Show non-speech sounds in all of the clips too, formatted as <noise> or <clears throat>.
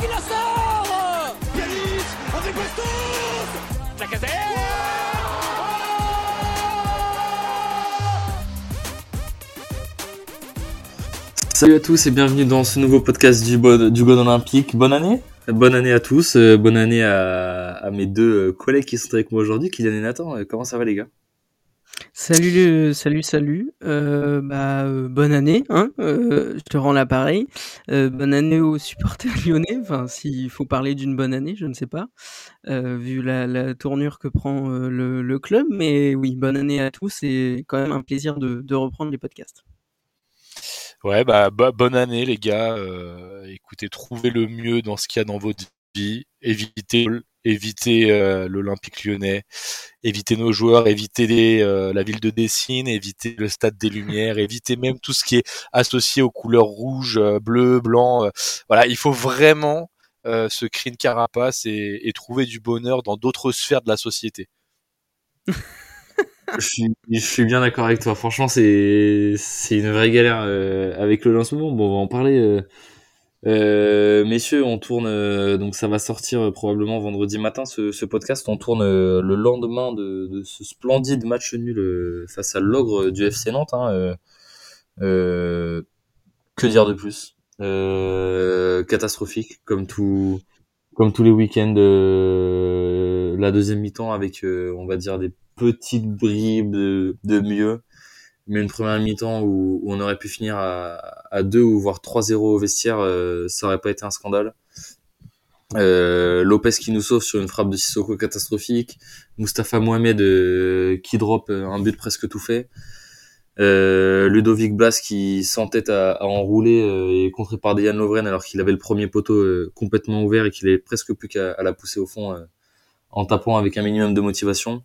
qui la sort Yanis avec Bastos Salut à tous et bienvenue dans ce nouveau podcast du, bon, du God Olympique. Bonne année Bonne année à tous, euh, bonne année à, à mes deux euh, collègues qui sont avec moi aujourd'hui, Kylian et Nathan. Euh, Comment ça va les gars? Salut, salut, salut. Euh, bah, euh, bonne année, hein. euh, je te rends l'appareil. Bonne année aux supporters <laughs> lyonnais. Enfin, s'il faut parler d'une bonne année, je ne sais pas, vu la, tournure que prend le, club. Mais oui, bonne année à tous et quand même un plaisir de, reprendre les podcasts. Ouais, bah, bo- bonne année les gars. Écoutez, trouvez le mieux dans ce qu'il y a dans votre vie. Évitez, évitez euh, l'Olympique lyonnais, évitez nos joueurs, évitez les, euh, la ville de Dessine, évitez le stade des Lumières, <laughs> évitez même tout ce qui est associé aux couleurs rouge, euh, bleu, blanc. euh. voilà, il faut vraiment se créer une carapace et, et trouver du bonheur dans d'autres sphères de la société. je suis, je suis bien d'accord avec toi. Franchement, c'est une vraie galère avec le lancement. Bon, on va en parler. Euh. Messieurs, on tourne. euh, donc, ça va sortir euh, probablement vendredi matin ce, podcast. On tourne euh, le lendemain de, ce splendide match nul face à l'ogre du FC Nantes. Hein, que dire de plus? Catastrophique, comme tout, comme tous les week-ends. la deuxième mi-temps avec, on va dire, des petites bribes de mieux, mais une première mi-temps où, où on aurait pu finir à, à 2 ou voire 3-0 au vestiaire, euh, ça aurait pas été un scandale. Euh, Lopez qui nous sauve sur une frappe de Sissoko catastrophique, Mustapha Mohamed euh, qui drop euh, un but presque tout fait, euh, Ludovic Blas qui s'entête à, à enrouler euh, et contré par Dejan Lovren alors qu'il avait le premier poteau complètement ouvert et qu'il avait presque plus qu'à la pousser au fond en tapant avec un minimum de motivation.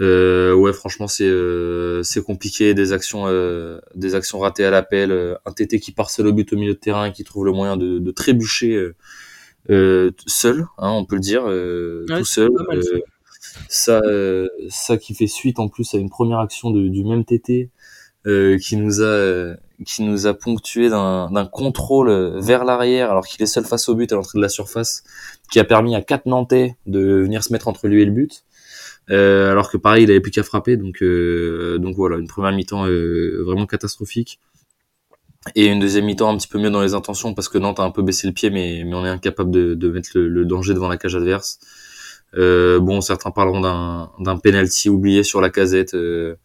Euh, ouais, franchement, c'est euh, c'est compliqué. Des actions, euh, des actions ratées à l'appel. euh, un TT qui part seul au but au milieu de terrain, et qui trouve le moyen de, de trébucher euh, euh, seul, hein, on peut le dire, euh, Ouais, tout seul. mal, ça. Euh, ça, euh, ça qui fait suite en plus à une première action de- du même TT euh, qui nous a qui nous a ponctué d'un d'un contrôle vers l'arrière alors qu'il est seul face au but à l'entrée de la surface, qui a permis à quatre Nantais de venir se mettre entre lui et le but. Euh, alors que pareil, il avait plus qu'à frapper, donc euh, donc voilà, une première mi-temps euh, vraiment catastrophique et une deuxième mi-temps un petit peu mieux dans les intentions parce que Nantes a un peu baissé le pied, mais mais on est incapable de, de mettre le, le danger devant la cage adverse. Euh, bon, certains parleront d'un d'un penalty oublié sur la casette. Euh,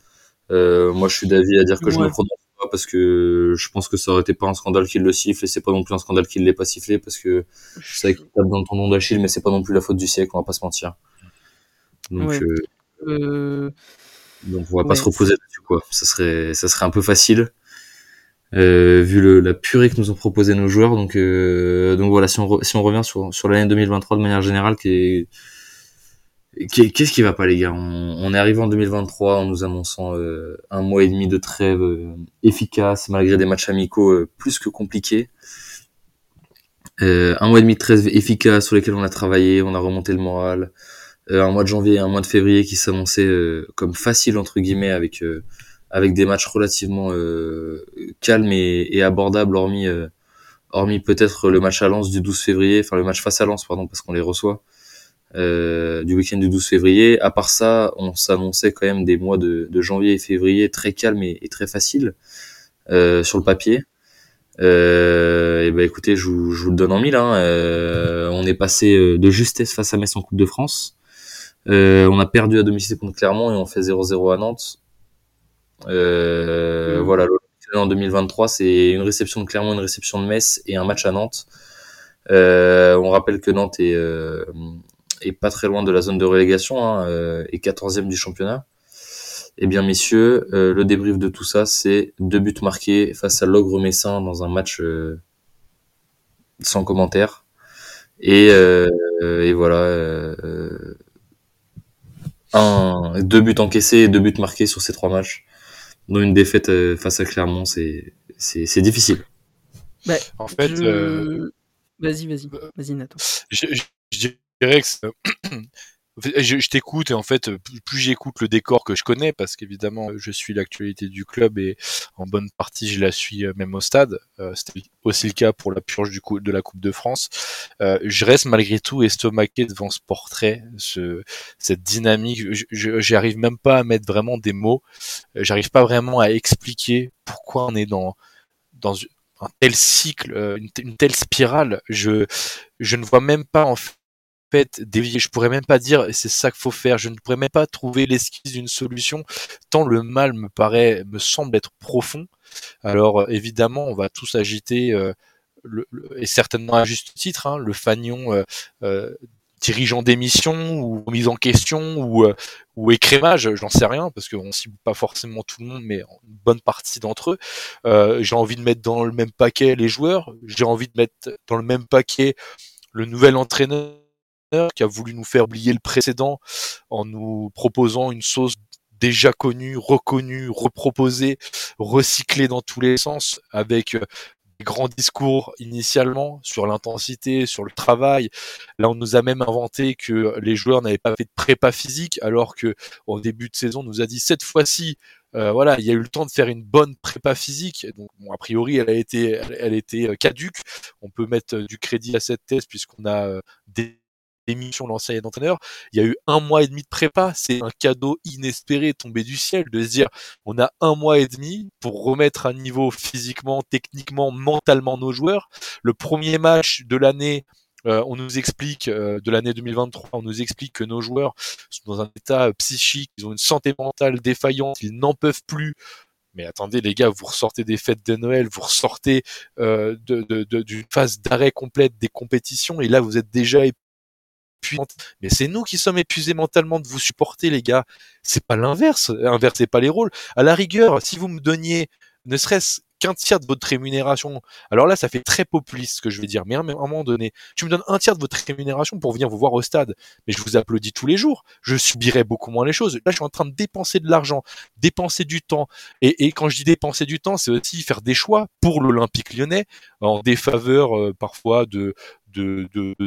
euh, moi, je suis d'avis à dire que je ne prononce pas parce que je pense que ça aurait été pas un scandale qu'il le siffle et c'est pas non plus un scandale qu'il l'ait pas sifflé parce que c'est vrai qu'il tape dans ton nom d'Achille, mais c'est pas non plus la faute du siècle, on va pas se mentir. Donc, Ouais. euh, Euh, donc on va pas se reposer dessus quoi. Ça serait, ça serait un peu facile. Euh, vu le, la purée que nous ont proposé nos joueurs, donc euh, donc voilà. Si on re- si on revient sur sur l'année 2023 de manière générale, qui est qui- Qu'est-ce qui va pas les gars? On, on est arrivé en 2023 en nous annonçant euh, un mois et demi de trêve euh, efficace malgré des matchs amicaux euh, plus que compliqués. Euh, un mois et demi de trêve efficace sur lesquels on a travaillé, on a remonté le moral. Euh, un mois de janvier et un mois de février qui s'annonçaient euh, comme facile entre guillemets avec euh, avec des matchs relativement calmes et, et abordables hormis hormis peut-être le match à Lens du 12 février, enfin le match face à Lens pardon parce qu'on les reçoit euh, du week-end du 12 février. À part ça, on s'annonçait quand même des mois de, de janvier et février très calmes et, et très faciles euh, sur le papier. Euh, et ben écoutez, je vous, je vous le donne en mille. Hein. On est passé de justesse face à Metz en Coupe de France. Euh, on a perdu à domicile contre Clermont et on fait 0-0 à Nantes. Euh, Mhm. Voilà, en 2023, c'est une réception de Clermont, une réception de Metz et un match à Nantes. Euh, on rappelle que Nantes est, euh, est pas très loin de la zone de relégation hein, euh, et 14e du championnat. Eh bien, messieurs, euh, le débrief de tout ça, c'est deux buts marqués face à l'Ogre Messin dans un match euh, sans commentaire. Et, euh, et voilà, euh, un, deux buts encaissés et deux buts marqués sur ces trois matchs. Dont une défaite euh, face à Clermont, c'est c'est c'est difficile. bah, En fait, je- euh, Vas-y, vas-y, vas-y, Nathan. je, je- je dirais que c'est- <clears throat> je, je t'écoute et en fait, plus j'écoute le décor que je connais, parce qu'évidemment, je suis l'actualité du club et en bonne partie, je la suis euh, même au stade. Euh, C'était aussi le cas pour la purge du coup de la Coupe de France. Euh, je reste malgré tout estomaqué devant ce portrait, ce, cette dynamique. J'arrive même pas à mettre vraiment des mots. Euh, j'arrive pas vraiment à expliquer pourquoi on est dans dans un tel cycle, euh, une, une telle spirale. Je je ne vois même pas en fait fait dévier. Je pourrais même pas dire c'est ça qu'il faut faire. Je ne pourrais même pas trouver l'esquisse d'une solution tant le mal me paraît, me semble être profond. Alors euh, évidemment, on va tous agiter euh, et certainement à juste titre hein, le fanion euh, euh, dirigeant d'émission ou mise en question ou, ou écrémage, j'en sais rien parce qu'on cible pas forcément tout le monde, mais une bonne partie d'entre eux. Euh, j'ai envie de mettre dans le même paquet les joueurs. J'ai envie de mettre dans le même paquet le nouvel entraîneur qui a voulu nous faire oublier le précédent en nous proposant une sauce déjà connue, reconnue, reproposée, recyclée dans tous les sens, avec euh, des grands discours initialement sur l'intensité, sur le travail. Là, on nous a même inventé que les joueurs n'avaient pas fait de prépa physique, alors que au début de saison, on nous a dit cette fois-ci, euh, voilà, il y a eu le temps de faire une bonne prépa physique. Donc, bon, a priori, elle a été, elle, elle était euh, caduque. On peut mettre du crédit à cette thèse puisqu'on a des l'émission l'ancien d'entraîneur, il y a eu un mois et demi de prépa. C'est un cadeau inespéré tombé du ciel de se dire on a un mois et demi pour remettre à niveau physiquement, techniquement, mentalement nos joueurs. Le premier match de l'année, euh, on nous explique euh, de l'année 2023, on nous explique que nos joueurs sont dans un état euh, psychique, ils ont une santé mentale défaillante, ils n'en peuvent plus. Mais attendez les gars, vous ressortez des fêtes de Noël, vous ressortez euh, d'une phase d'arrêt complète des compétitions et là vous êtes déjà mais c'est nous qui sommes épuisés mentalement de vous supporter, les gars. C'est pas l'inverse. Inversez pas les rôles. À la rigueur, si vous me donniez ne serait-ce qu'un tiers de votre rémunération. Alors là, ça fait très populiste ce que je vais dire, mais à un moment donné, tu me donnes un tiers de votre rémunération pour venir vous voir au stade, mais je vous applaudis tous les jours. Je subirais beaucoup moins les choses. Là, je suis en train de dépenser de l'argent, dépenser du temps. Et, quand je dis dépenser du temps, c'est aussi faire des choix pour l'Olympique lyonnais en défaveur euh, parfois de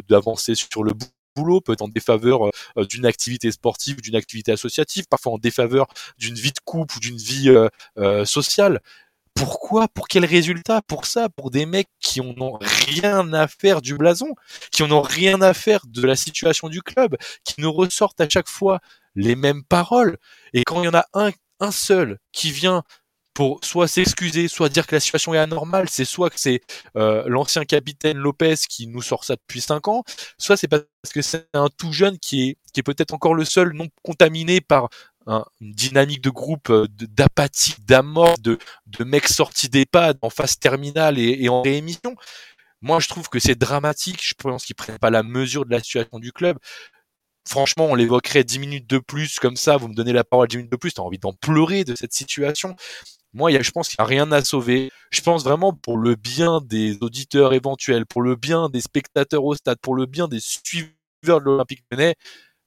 d'avancer de, sur le bout boulot peut être en défaveur euh, d'une activité sportive, d'une activité associative, parfois en défaveur d'une vie de couple ou d'une vie euh, euh, sociale. Pourquoi? Pour quel résultat? Pour ça Pour des mecs qui n'ont rien à faire du blason, qui n'ont rien à faire de la situation du club, qui nous ressortent à chaque fois les mêmes paroles. Et quand il y en a un seul qui vient pour soit s'excuser, soit dire que la situation est anormale, c'est soit que c'est euh, l'ancien capitaine Lopez qui nous sort ça depuis cinq ans, soit c'est parce que c'est un tout jeune qui est, qui est peut-être encore le seul non contaminé par un, une dynamique de groupe euh, d'apathie, d'amorce, de, de mecs sortis d'EHPAD en phase terminale et, et en réémission. Moi, je trouve que c'est dramatique. Je pense qu'ils prennent pas la mesure de la situation du club franchement, on l'évoquerait dix minutes de plus comme ça, vous me donnez la parole dix minutes de plus, t'as envie d'en pleurer de cette situation. Moi, je pense qu'il n'y a rien à sauver. Je pense vraiment pour le bien des auditeurs éventuels, pour le bien des spectateurs au stade, pour le bien des suiveurs de l'Olympique Lyonnais,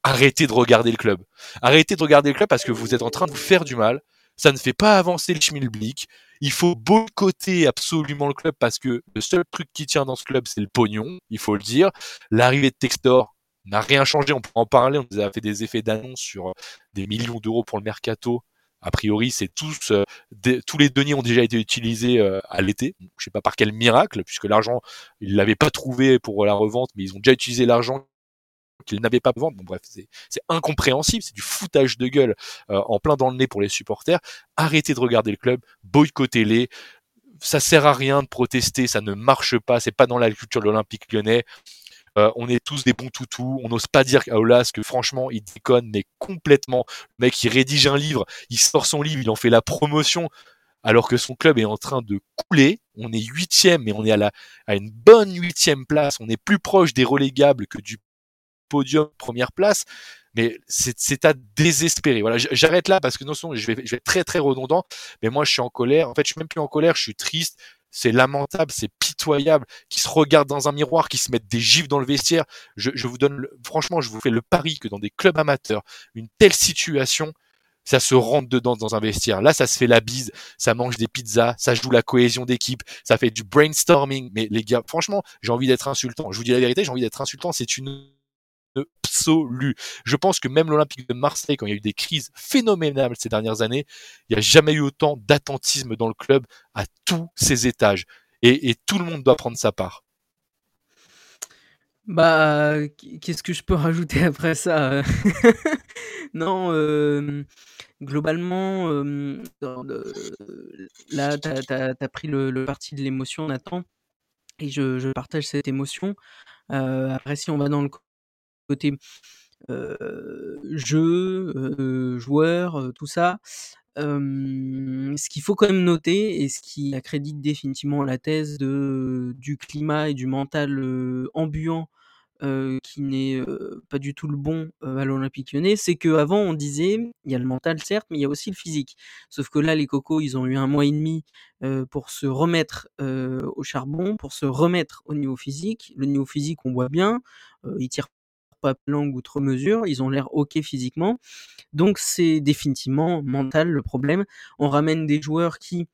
arrêtez de regarder le club. Arrêtez de regarder le club parce que vous êtes en train de vous faire du mal. Ça ne fait pas avancer le schmilblick. Il faut boycotter absolument le club parce que le seul truc qui tient dans ce club, c'est le pognon, il faut le dire. L'arrivée de Textor n'a rien changé, on peut en parler, on a fait des effets d'annonce sur des millions d'euros pour le mercato a priori, c'est tous, euh, tous les deniers ont déjà été utilisés euh, à l'été. Je sais pas par quel miracle, puisque l'argent, ils l'avaient pas trouvé pour la revente, mais ils ont déjà utilisé l'argent qu'ils n'avaient pas vendre. Bon bref, c'est incompréhensible, c'est du foutage de gueule euh, en plein dans le nez pour les supporters. Arrêtez de regarder le club, boycottez-les. Ça sert à rien de protester, ça ne marche pas, c'est pas dans la culture de l'Olympique lyonnais. Euh, on est tous des bons toutous. On n'ose pas dire à Olas que franchement, il déconne, mais complètement. Le mec, il rédige un livre, il sort son livre, il en fait la promotion, alors que son club est en train de couler. On est huitième, mais on est à, la, à une bonne huitième place. On est plus proche des relégables que du podium première place. Mais c'est à désespérer. Voilà, j'arrête là parce que non, je vais, je vais être très très redondant. Mais moi, je suis en colère. En fait, je suis même plus en colère. Je suis triste c'est lamentable, c'est pitoyable, qui se regardent dans un miroir, qui se mettent des gifs dans le vestiaire. Je, je vous donne, franchement, je vous fais le pari que dans des clubs amateurs, une telle situation, ça se rentre dedans dans un vestiaire. Là, ça se fait la bise, ça mange des pizzas, ça joue la cohésion d'équipe, ça fait du brainstorming. Mais les gars, franchement, j'ai envie d'être insultant. Je vous dis la vérité, j'ai envie d'être insultant. C'est une absolue. Je pense que même l'Olympique de Marseille, quand il y a eu des crises phénoménales ces dernières années, il n'y a jamais eu autant d'attentisme dans le club à tous ses étages. Et, tout le monde doit prendre sa part. Bah, qu'est-ce que je peux <laughs> rajouter après ça <laughs> Non, globalement, là, tu as, pris le, parti de l'émotion, Nathan, et je, partage cette émotion. après, si on va dans le côté jeu, joueur, tout ça, ce qu'il faut quand même noter et ce qui accrédite définitivement la thèse de, du climat et du mental ambiant qui n'est pas du tout le bon à l'Olympique lyonnais, c'est qu'avant on disait, il y a le mental certes, mais il y a aussi le physique. Sauf que là, les cocos, ils ont eu un mois et demi pour se remettre au charbon, pour se remettre au niveau physique. Le niveau physique, on voit bien, ils tirent pas langue outre mesure, ils ont l'air ok physiquement. Donc c'est définitivement mental le problème. On ramène des joueurs qui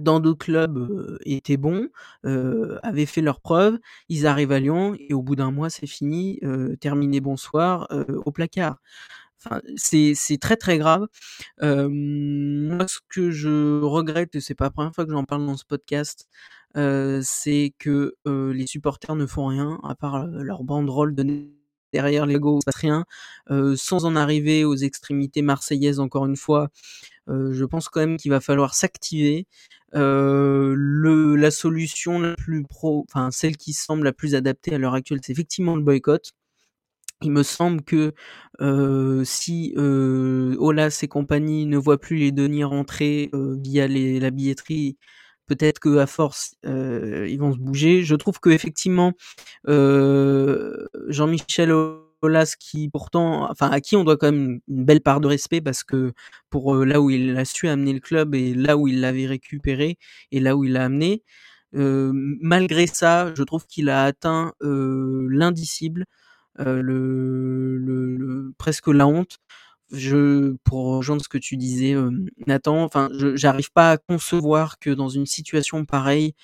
dans d'autres clubs étaient bons, avaient fait leurs preuves, ils arrivent à Lyon et au bout d'un mois c'est fini, terminé bonsoir au placard. Enfin, c'est très très grave. moi, ce que je regrette, et c'est pas la première fois que j'en parle dans ce podcast, c'est que les supporters ne font rien à part leur banderole de derrière l'ego, il se passe rien. sans en arriver aux extrémités marseillaises, encore une fois, je pense quand même qu'il va falloir s'activer. la solution la plus pro, enfin celle qui semble la plus adaptée à l'heure actuelle, c'est effectivement le boycott. Il me semble que si Olas et compagnie ne voient plus les deniers rentrer via les, la billetterie, peut-être que à force ils vont se bouger. Je trouve que effectivement Jean-Michel Aulas qui pourtant, enfin à qui on doit quand même une belle part de respect parce que pour là où il a su amener le club et là où il l'avait récupéré et là où il l'a amené, malgré ça, je trouve qu'il a atteint l'indicible, le, presque la honte je pour rejoindre ce que tu disais, Nathan, enfin, j'arrive pas à concevoir que dans une situation pareille,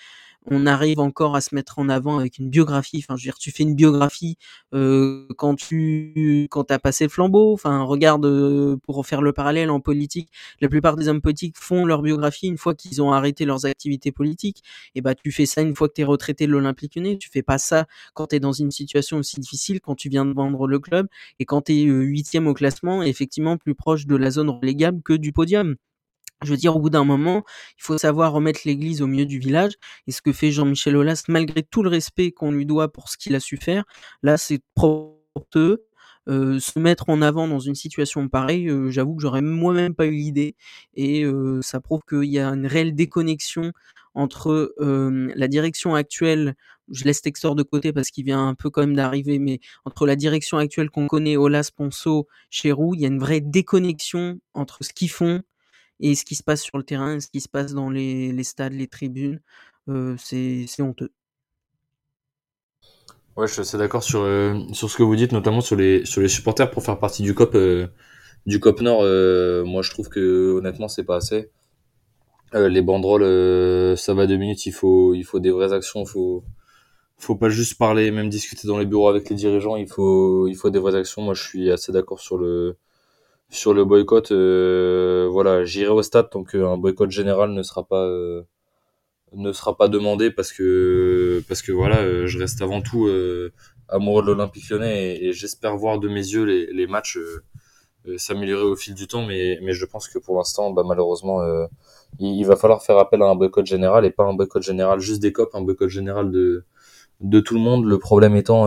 on arrive encore à se mettre en avant avec une biographie. Enfin, je veux dire, tu fais une biographie euh, quand tu quand as passé le flambeau. Enfin, regarde euh, pour faire le parallèle en politique, la plupart des hommes politiques font leur biographie une fois qu'ils ont arrêté leurs activités politiques. Et bah, tu fais ça une fois que tu es retraité de l'Olympique Lyonnais. Tu fais pas ça quand tu es dans une situation aussi difficile, quand tu viens de vendre le club et quand tu es huitième au classement, effectivement plus proche de la zone relégable que du podium. Je veux dire, au bout d'un moment, il faut savoir remettre l'église au milieu du village. Et ce que fait Jean-Michel Aulas, malgré tout le respect qu'on lui doit pour ce qu'il a su faire, là, c'est porteux. Euh, se mettre en avant dans une situation pareille, euh, j'avoue que j'aurais moi-même pas eu l'idée. Et euh, ça prouve qu'il y a une réelle déconnexion entre la direction actuelle, je laisse Textor de côté parce qu'il vient un peu quand même d'arriver, mais entre la direction actuelle qu'on connaît, Olas, Ponceau, Chéroux, il y a une vraie déconnexion entre ce qu'ils font et ce qui se passe sur le terrain, ce qui se passe dans les, stades, les tribunes, c'est honteux. Ouais, je suis assez d'accord sur, sur ce que vous dites, notamment sur les, sur les supporters pour faire partie du COP, du COP Nord. Moi, je trouve que honnêtement, c'est pas assez. les banderoles, ça va deux minutes. Il faut, il faut des vraies actions. Il faut, faut pas juste parler, même discuter dans les bureaux avec les dirigeants. Il faut, il faut des vraies actions. Moi, je suis assez d'accord sur le, sur le boycott, euh, voilà, j'irai au stade tant qu'un boycott général ne sera pas euh, ne sera pas demandé parce que parce que voilà, euh, je reste avant tout amoureux de l'Olympique Lyonnais et, j'espère voir de mes yeux les, les matchs s'améliorer au fil du temps, mais mais je pense que pour l'instant, bah, malheureusement, il, va falloir faire appel à un boycott général et pas un boycott général juste des copes, un boycott général de de tout le monde. Le problème étant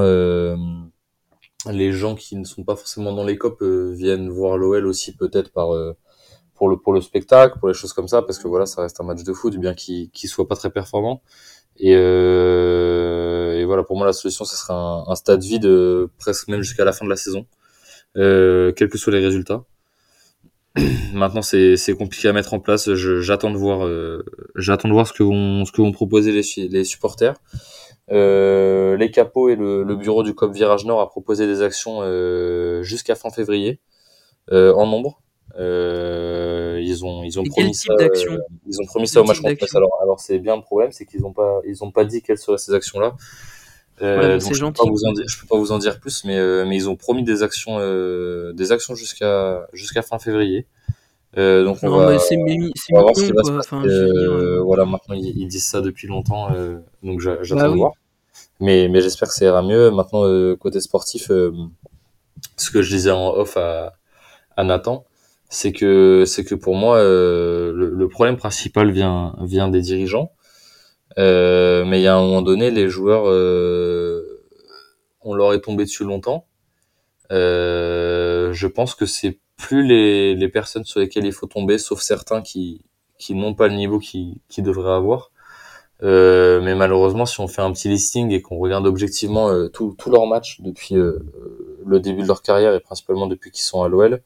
les gens qui ne sont pas forcément dans les copes euh, viennent voir l'OL aussi peut-être par euh, pour le pour le spectacle, pour les choses comme ça, parce que voilà, ça reste un match de foot, bien qu'il qu'il soit pas très performant. Et, euh, et voilà, pour moi la solution, ce serait un, un, stade vide presque même jusqu'à la fin de la saison, quels que soient les résultats. <clears throat> Maintenant, c'est c'est compliqué à mettre en place. J'attends de voir j'attends de voir ce que vont ce que vont proposer les les supporters. Euh, les capots et le, bureau du COP Virage Nord a proposé des actions euh, jusqu'à fin février euh, en nombre. ils ont ils ont promis ça, ils ont promis ça au match contre Alors alors c'est bien le problème, c'est qu'ils ont pas ils ont pas dit quelles seraient ces actions là. Euh, c'est gentil. Je peux, peux pas vous en dire plus, mais, mais ils ont promis des actions, des actions jusqu'à jusqu'à fin février. Euh, donc on va, c'est on voir ce qui va se passer. Euh, voilà, maintenant ils, disent ça depuis longtemps, donc j'attends bah de voir. Mais, mais j'espère que ça ira mieux. Maintenant, côté sportif, ce que je disais en off à, à Nathan, c'est que c'est que pour moi le, le, problème principal vient vient des dirigeants euh, mais il y a un moment donné, les joueurs, euh, on leur est tombé dessus longtemps. Euh, je pense que c'est plus les, les personnes sur lesquelles il faut tomber, sauf certains qui, qui n'ont pas le niveau qu'ils qui devraient avoir. Euh, mais malheureusement, si on fait un petit listing et qu'on regarde objectivement euh, tous leurs matchs depuis euh, le début de leur carrière et principalement depuis qu'ils sont à l'OL,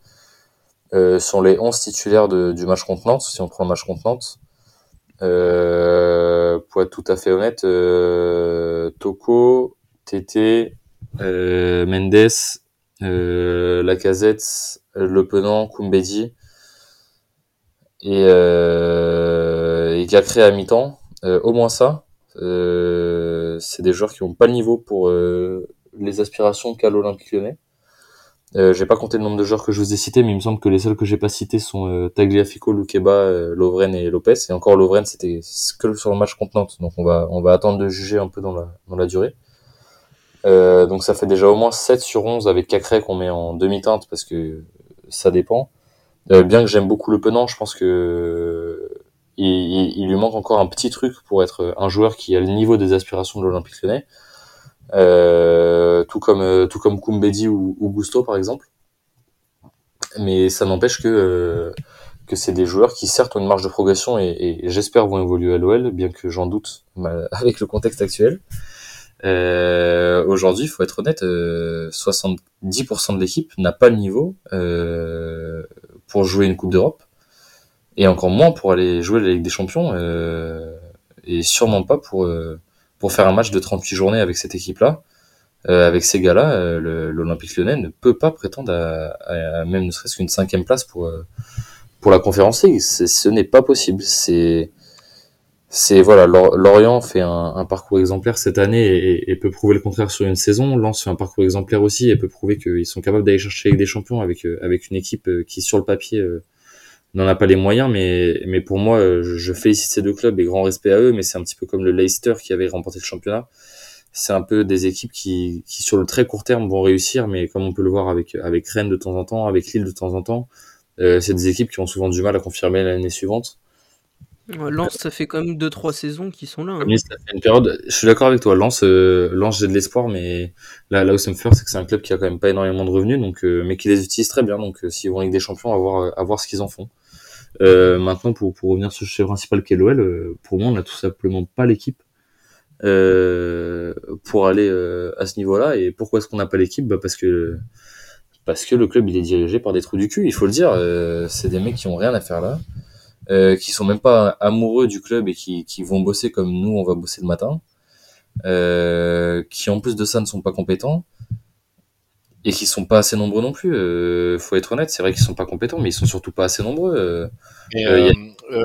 sont les 11 titulaires de, du match contre Nantes, si on prend le match contre Nantes. Euh, pour être tout à fait honnête, euh, Toko, Tété, euh, Mendes, euh, Lacazette, Le Penant, Kumbedi et, euh, et Gacré à mi-temps. Euh, au moins ça. c'est des joueurs qui n'ont pas le niveau pour les aspirations qu'a l'Olympique lyonnais. Euh, j'ai pas compté le nombre de joueurs que je vous ai cités, mais il me semble que les seuls que j'ai pas cités sont euh, Tagliafico, Lukeba, euh, Lovren et Lopez. Et encore Lovren, c'était que sur le match contre Nantes, donc on va on va attendre de juger un peu dans la dans la durée. Euh, donc ça fait déjà au moins 7 sur 11 avec Cacré qu'on met en demi-teinte parce que ça dépend. Euh, bien que j'aime beaucoup le Penant, je pense que il, lui manque encore un petit truc pour être un joueur qui a le niveau des aspirations de l'Olympique Lyonnais. Euh, tout comme euh, tout comme Kumbedi ou, ou, Gusto par exemple. Mais ça n'empêche que euh, que c'est des joueurs qui certes ont une marge de progression et, et j'espère vont évoluer à l'OL, bien que j'en doute <laughs> avec le contexte actuel. Euh, Aujourd'hui, il faut être honnête, 70% de l'équipe n'a pas le niveau pour jouer une Coupe d'Europe, et encore moins pour aller jouer la Ligue des Champions, euh, et sûrement pas pour pour faire un match de 38 journées avec cette équipe-là, euh, avec ces gars-là, euh, l'Olympique lyonnais ne peut pas prétendre à, même ne serait-ce qu'une cinquième place pour, euh, pour la conférence League. Ce n'est pas possible. C'est c'est voilà, Lorient fait un, parcours exemplaire cette année et, peut prouver le contraire sur une saison. Lens fait un parcours exemplaire aussi et peut prouver qu'ils sont capables d'aller chercher avec des champions avec avec une équipe qui sur le papier n'en a pas les moyens, mais, mais pour moi, je félicite ces deux clubs et grand respect à eux, mais c'est un petit peu comme le Leicester qui avait remporté le championnat. C'est un peu des équipes qui, qui, sur le très court terme, vont réussir, mais comme on peut le voir avec, avec Rennes de temps en temps, avec Lille de temps en temps, euh, c'est des équipes qui ont souvent du mal à confirmer l'année suivante. Lens, ça fait quand même 2-3 saisons qui sont là. Hein. ça fait une période. Je suis d'accord avec toi. Lens, euh, Lens j'ai de l'espoir, mais là, là où ça me fait c'est que c'est un club qui a quand même pas énormément de revenus, donc, euh, mais qui les utilise très bien. Donc, euh, s'ils vont avec des champions, à voir, à voir ce qu'ils en font. Euh, maintenant, pour, pour revenir sur le sujet principal qui est l'OL, euh, pour moi, on n'a tout simplement pas l'équipe euh, pour aller euh, à ce niveau-là. Et pourquoi est-ce qu'on n'a pas l'équipe? Bah Parce que parce que le club il est dirigé par des trous du cul, il faut le dire. c'est des mecs qui ont rien à faire là, euh, qui sont même pas amoureux du club et qui, qui vont bosser comme nous, on va bosser le matin, qui en plus de ça ne sont pas compétents et qui sont pas assez nombreux non plus. Euh, faut être honnête, c'est vrai qu'ils sont pas compétents, mais ils sont surtout pas assez nombreux. Euh, euh, euh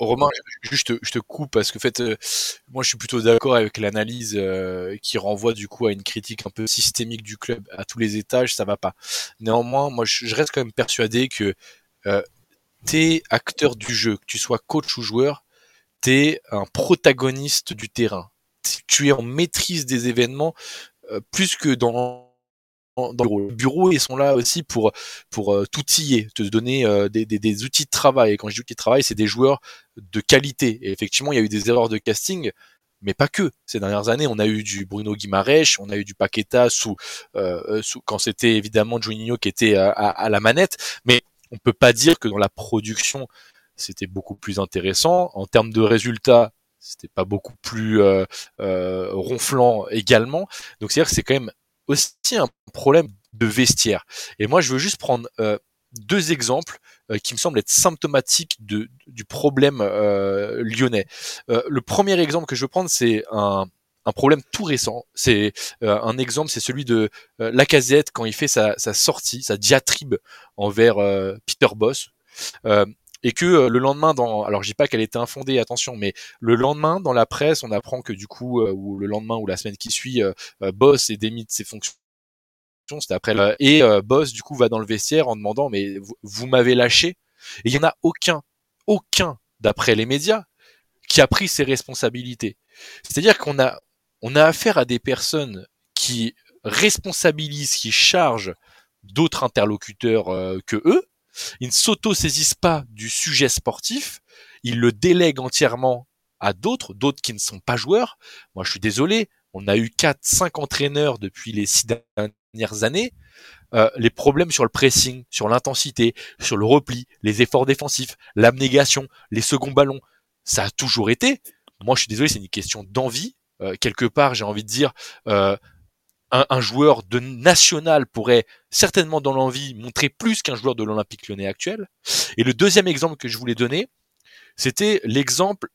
Romain, juste je te coupe parce que en fait, moi je suis plutôt d'accord avec l'analyse qui renvoie du coup à une critique un peu systémique du club à tous les étages, ça va pas. Néanmoins, moi je reste quand même persuadé que t'es acteur du jeu, que tu sois coach ou joueur, t'es un protagoniste du terrain. Tu es en maîtrise des événements plus que dans dans le bureau. ils sont là aussi pour pour euh, t'outiller, te donner euh, des, des, des, outils de travail. Et quand je dis outils de travail, c'est des joueurs de qualité. Et effectivement, il y a eu des erreurs de casting, mais pas que. Ces dernières années, on a eu du Bruno Guimaraes, on a eu du Paqueta sous, euh, sous quand c'était évidemment Juninho qui était à, à, la manette, mais on peut pas dire que dans la production c'était beaucoup plus intéressant en termes de résultats c'était pas beaucoup plus euh, euh, ronflant également. Donc c'est-à-dire que c'est quand même aussi un problème de vestiaire. Et moi, je veux juste prendre euh, deux exemples euh, qui me semblent être symptomatiques de, du problème euh, lyonnais. le premier exemple que je veux prendre, c'est un, un problème tout récent. C'est un exemple, c'est celui de Lacazette quand il fait sa, sa sortie, sa diatribe envers Peter Boss. Et que euh, le lendemain dans alors je dis pas qu'elle était infondée attention mais le lendemain dans la presse on apprend que du coup euh, ou le lendemain ou la semaine qui suit euh, Boss est démis de ses fonctions c'était après et Boss du coup va dans le vestiaire en demandant mais vous, m'avez lâché. Et il y en a aucun aucun d'après les médias qui a pris ses responsabilités. C'est-à-dire qu'on a on a affaire à des personnes qui responsabilisent qui chargent d'autres interlocuteurs que eux ils ne s'auto-saisissent pas du sujet sportif, ils le délèguent entièrement à d'autres, d'autres qui ne sont pas joueurs. Moi, je suis désolé, on a eu quatre, cinq entraîneurs depuis les six dernières années. Euh, les problèmes sur le pressing, sur l'intensité, sur le repli, les efforts défensifs, l'abnégation, les seconds ballons, ça a toujours été. Moi, je suis désolé, c'est une question d'envie. Euh, quelque part, j'ai envie de dire, euh, un, joueur de national pourrait certainement dans l'envie montrer plus qu'un joueur de l'Olympique lyonnais actuel. Et le deuxième exemple que je voulais donner, c'était l'exemple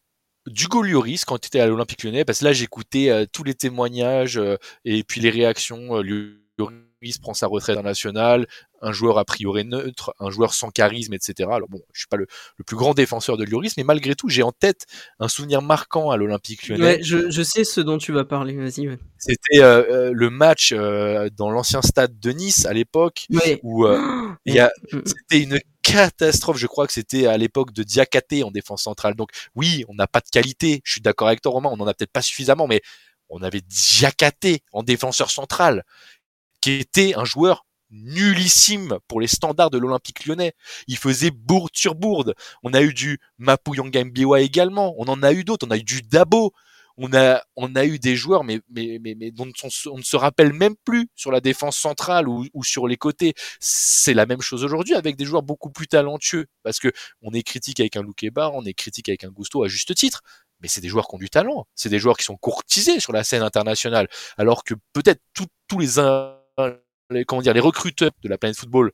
d'Hugo Lloris quand il était à l'Olympique lyonnais, parce que là j'écoutais euh, tous les témoignages euh, et puis les réactions. Euh, Lloris prend sa retraite nationale, un joueur a priori neutre, un joueur sans charisme, etc. Alors bon, je suis pas le, plus grand défenseur de Lloris, mais malgré tout, j'ai en tête un souvenir marquant à l'Olympique Lyonnais. Ouais, je, sais ce dont tu vas parler. Vas-y. C'était euh, euh, le match euh, dans l'ancien stade de Nice à l'époque, où <gasps> il y a, mm. c'était une catastrophe. Je crois que c'était à l'époque de Diakaté en défense centrale. Donc oui, on n'a pas de qualité. Je suis d'accord avec toi, Romain. On en a peut-être pas suffisamment, mais on avait Diakaté en défenseur central, qui était un joueur nullissime pour les standards de l'Olympique lyonnais. Il faisait bourde sur bourde. On a eu du Mapuyanga Mbiwa également. On en a eu d'autres. On a eu du Dabo. On a, on a eu des joueurs, mais, mais, mais, mais dont on, ne se rappelle même plus sur la défense centrale ou, ou sur les côtés. C'est la même chose aujourd'hui avec des joueurs beaucoup plus talentueux. Parce que on est critique avec un Bar, on est critique avec un Gusto à juste titre mais c'est des joueurs qui ont du talent, c'est des joueurs qui sont courtisés sur la scène internationale, alors que peut-être tous les les, comment dire, les recruteurs de la planète football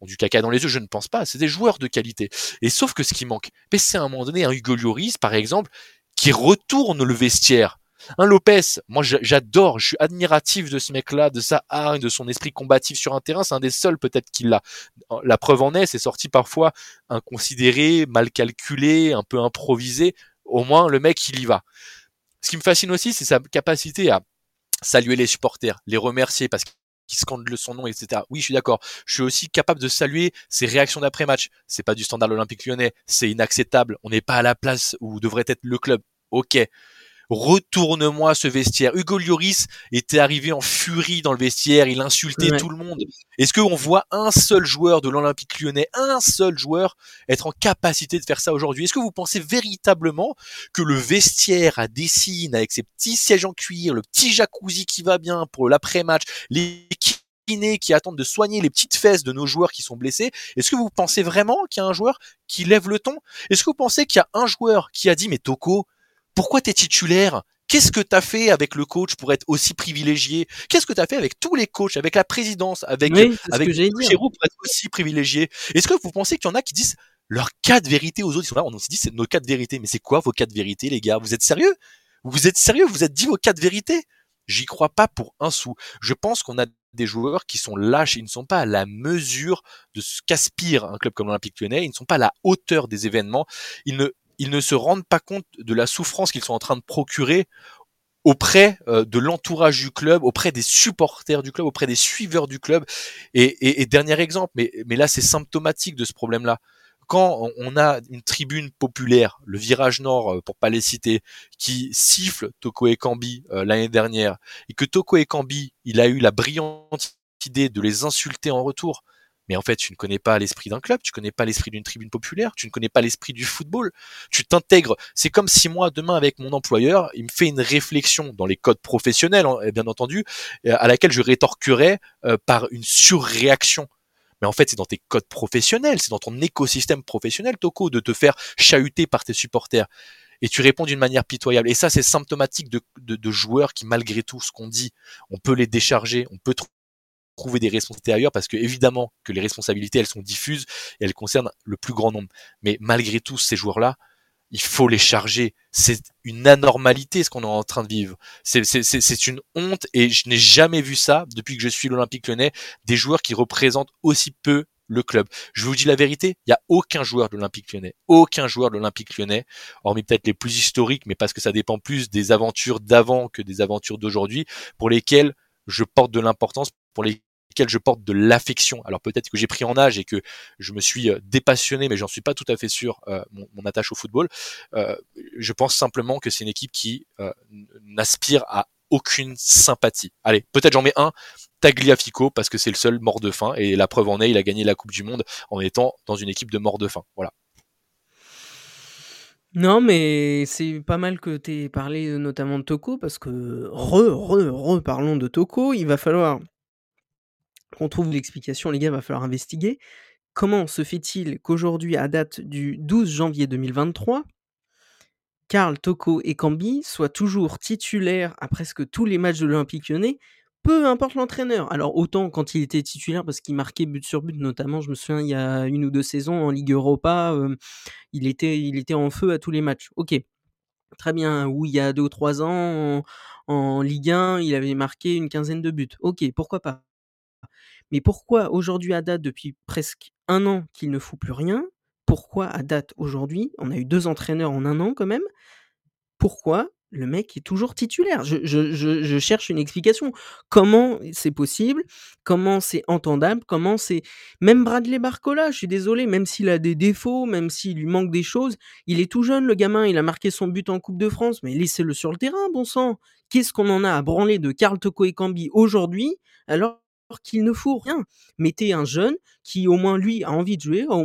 ont du caca dans les yeux, je ne pense pas. C'est des joueurs de qualité. Et sauf que ce qui manque, c'est à un moment donné un Hugo Lloris, par exemple, qui retourne le vestiaire. Un Lopez, moi j'adore, je suis admiratif de ce mec-là, de sa hargne, de son esprit combatif sur un terrain. C'est un des seuls peut-être qu'il l'a. La preuve en est, c'est sorti parfois inconsidéré, mal calculé, un peu improvisé. Au moins le mec il y va. Ce qui me fascine aussi, c'est sa capacité à saluer les supporters, les remercier parce qui son nom, etc. Oui, je suis d'accord. Je suis aussi capable de saluer ses réactions d'après-match. C'est pas du standard olympique lyonnais. C'est inacceptable. On n'est pas à la place où devrait être le club. Ok retourne-moi ce vestiaire. Hugo Lloris était arrivé en furie dans le vestiaire, il insultait tout le monde. Est-ce qu'on voit un seul joueur de l'Olympique lyonnais, un seul joueur, être en capacité de faire ça aujourd'hui? Est-ce que vous pensez véritablement que le vestiaire à Dessine, avec ses petits sièges en cuir, le petit jacuzzi qui va bien pour l'après-match, les kinés qui attendent de soigner les petites fesses de nos joueurs qui sont blessés. Est-ce que vous pensez vraiment qu'il y a un joueur qui lève le ton? Est-ce que vous pensez qu'il y a un joueur qui a dit mais Toko, pourquoi t'es titulaire? Qu'est-ce que tu as fait avec le coach pour être aussi privilégié? Qu'est-ce que tu as fait avec tous les coachs, avec la présidence, avec avec Giroud pour être aussi privilégié? Est-ce que vous pensez qu'il y en a qui disent leurs quatre vérités aux autres Ils sont là, on s'est dit c'est nos quatre vérités, mais c'est quoi vos quatre vérités, les gars? Vous êtes sérieux? Vous êtes sérieux? Vous êtes dit vos quatre vérités? J'y crois pas pour un sou. Je pense qu'on a des joueurs qui sont lâches, ils ne sont pas à la mesure de ce qu'aspire un club comme l'Olympique Lyonnais, ils ne sont pas à la hauteur des événements, ils ne ils ne se rendent pas compte de la souffrance qu'ils sont en train de procurer auprès euh, de l'entourage du club, auprès des supporters du club, auprès des suiveurs du club. Et, dernier exemple, mais, là c'est symptomatique de ce problème-là. Quand on a une tribune populaire, le virage nord, euh, pour pas les citer, qui siffle Toko Ekambi euh, l'année dernière, et que Toko Ekambi, il a eu la brillante idée de les insulter en retour, mais en fait, tu ne connais pas l'esprit d'un club, tu connais pas l'esprit d'une tribune populaire, tu ne connais pas l'esprit du football. Tu t'intègres. C'est comme si moi, demain, avec mon employeur, il me fait une réflexion dans les codes professionnels, hein, bien entendu, euh, à laquelle je rétorquerais euh, par une surréaction. Mais en fait, c'est dans tes codes professionnels, c'est dans ton écosystème professionnel, Toko, de te faire chahuter par tes supporters. Et tu réponds d'une manière pitoyable. Et ça, c'est symptomatique de, de, de, joueurs qui, malgré tout ce qu'on dit, on peut les décharger, on peut trouver des responsabilités ailleurs parce que évidemment que les responsabilités elles sont diffuses et elles concernent le plus grand nombre. Mais malgré tout, ces joueurs-là, il faut les charger. C'est une anormalité ce qu'on est en train de vivre. C'est une honte et je n'ai jamais vu ça depuis que je suis l'Olympique Lyonnais, des joueurs qui représentent aussi peu le club. Je vous dis la vérité, il y a aucun joueur de l'Olympique Lyonnais, aucun joueur de l'Olympique Lyonnais, hormis peut-être les plus historiques, mais parce que ça dépend plus des aventures d'avant que des aventures d'aujourd'hui, pour lesquelles je porte de l'importance, pour lesquelles je porte de l'affection. Alors peut-être que j'ai pris en âge et que je me suis euh, dépassionné, mais j'en suis pas tout à fait sûr, euh, mon, mon, attache au football. Euh, je pense simplement que c'est une équipe qui euh, n'aspire à aucune sympathie. Allez, peut-être j'en mets un, Tagliafico, parce que c'est le seul mort de faim, et la preuve en est, il a gagné la Coupe du Monde en étant dans une équipe de mort de faim. Voilà. Non, mais c'est pas mal que tu aies parlé notamment de Toko, parce que re, re, re, parlons de Toko, il va falloir qu'on trouve l'explication, les gars, va falloir investiguer. Comment se fait-il qu'aujourd'hui, à date du 12 janvier 2023, Karl Toko et Cambi soient toujours titulaires à presque tous les matchs de l'Olympique lyonnais, peu importe l'entraîneur. Alors autant quand il était titulaire parce qu'il marquait but sur but, notamment, je me souviens il y a une ou deux saisons en Ligue Europa, euh, il était en feu à tous les matchs. Ok, très bien. Ou il y a deux ou trois ans en Ligue 1, il avait marqué une quinzaine de buts. Ok, pourquoi pas? Mais pourquoi aujourd'hui à date depuis presque un an qu'il ne fout plus rien? Pourquoi à date aujourd'hui, on a eu deux entraîneurs en un an quand même? Pourquoi le mec est toujours titulaire? Je, je, je, cherche une explication. Comment c'est possible? Comment c'est entendable? Comment c'est... Même Bradley Barcola, je suis désolé, même s'il a des défauts, même s'il lui manque des choses, il est tout jeune, le gamin, il a marqué son but en Coupe de France, mais laissez-le sur le terrain, bon sang. Qu'est-ce qu'on en a à branler de Karl Toko et Cambi aujourd'hui alors qu'il ne faut rien. Mettez un jeune qui au moins lui a envie de jouer, a au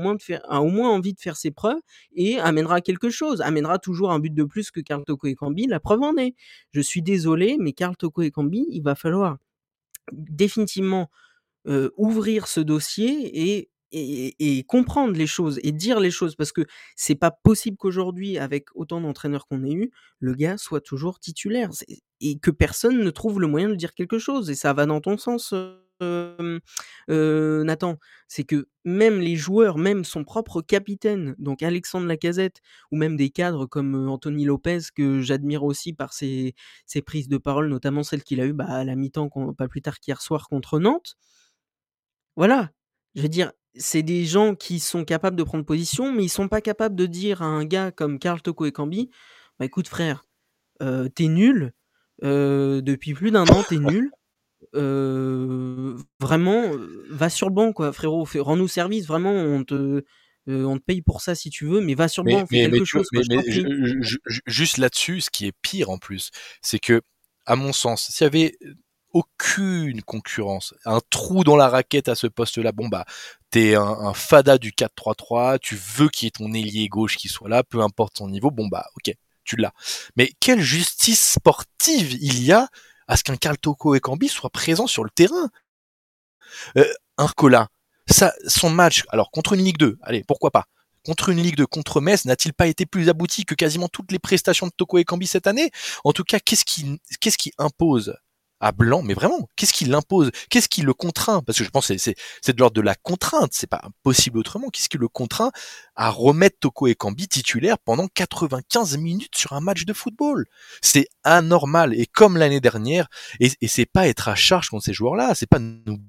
moins, envie de faire ses preuves et amènera quelque chose, amènera toujours un but de plus que Karl Toko et Cambi, la preuve en est. Je suis désolé, mais Karl Toko et Cambi, il va falloir définitivement euh, ouvrir ce dossier et et, et, comprendre les choses et dire les choses parce que c'est pas possible qu'aujourd'hui avec autant d'entraîneurs qu'on ait eu le gars soit toujours titulaire et que personne ne trouve le moyen de dire quelque chose et ça va dans ton sens Nathan c'est que même les joueurs même son propre capitaine donc Alexandre Lacazette ou même des cadres comme Anthony Lopez que j'admire aussi par ses, ses, prises de parole notamment celle qu'il a eu bah, à la mi-temps pas plus tard qu'hier soir contre Nantes. Voilà je veux dire, c'est des gens qui sont capables de prendre position, mais ils sont pas capables de dire à un gars comme Karl Toko et Cambi, bah écoute frère, t'es nul, depuis plus d'un an t'es nul, euh, vraiment, va sur le banc quoi, frérot, rends-nous service, vraiment, on te, on te paye pour ça si tu veux, mais va sur le banc, fais quelque chose. Quoi, mais, je, je, je, juste là-dessus, ce qui est pire en plus, c'est que, à mon sens, s'il y avait aucune concurrence, un trou dans la raquette à ce poste-là. Bon bah, t'es un, un fada du 4-3-3, tu veux qu'il y ait ton ailier gauche qui soit là, peu importe son niveau. Bon bah, ok, tu l'as. Mais quelle justice sportive il y a à ce qu'un Carl Toko et Cambi soit présent sur le terrain. Euh, Un Colin, ça, son match, alors contre une Ligue 2, allez, pourquoi pas. Contre une Ligue de contre Metz n'a-t-il pas été plus abouti que quasiment toutes les prestations de Toko et Cambi cette année? En tout cas, qu'est-ce qui, qu'est-ce qui impose à Blanc, mais vraiment, qu'est-ce qui l'impose? Qu'est-ce qui le contraint? Parce que je pense que c'est de l'ordre de la contrainte, c'est pas possible autrement. Qu'est-ce qui le contraint à remettre Toko et Kambi titulaires pendant 95 minutes sur un match de football? C'est anormal. Et comme l'année dernière, et, et c'est pas être à charge contre ces joueurs-là, c'est pas nous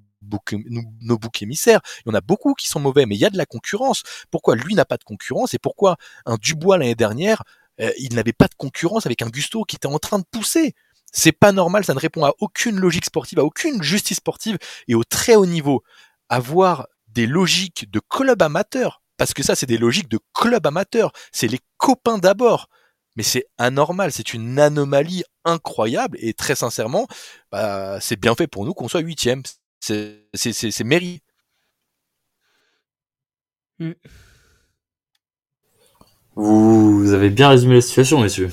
nos boucs émissaires. Il y en a beaucoup qui sont mauvais, mais il y a de la concurrence. Pourquoi lui n'a pas de concurrence et pourquoi un Dubois l'année dernière, euh, il n'avait pas de concurrence avec un Gusto qui était en train de pousser? C'est pas normal, ça ne répond à aucune logique sportive, à aucune justice sportive et au très haut niveau. Avoir des logiques de club amateur, parce que ça c'est des logiques de club amateur, c'est les copains d'abord. Mais c'est anormal, c'est une anomalie incroyable et très sincèrement, bah, c'est bien fait pour nous qu'on soit huitième. C'est mérité. Mm. Vous avez bien résumé la situation, messieurs.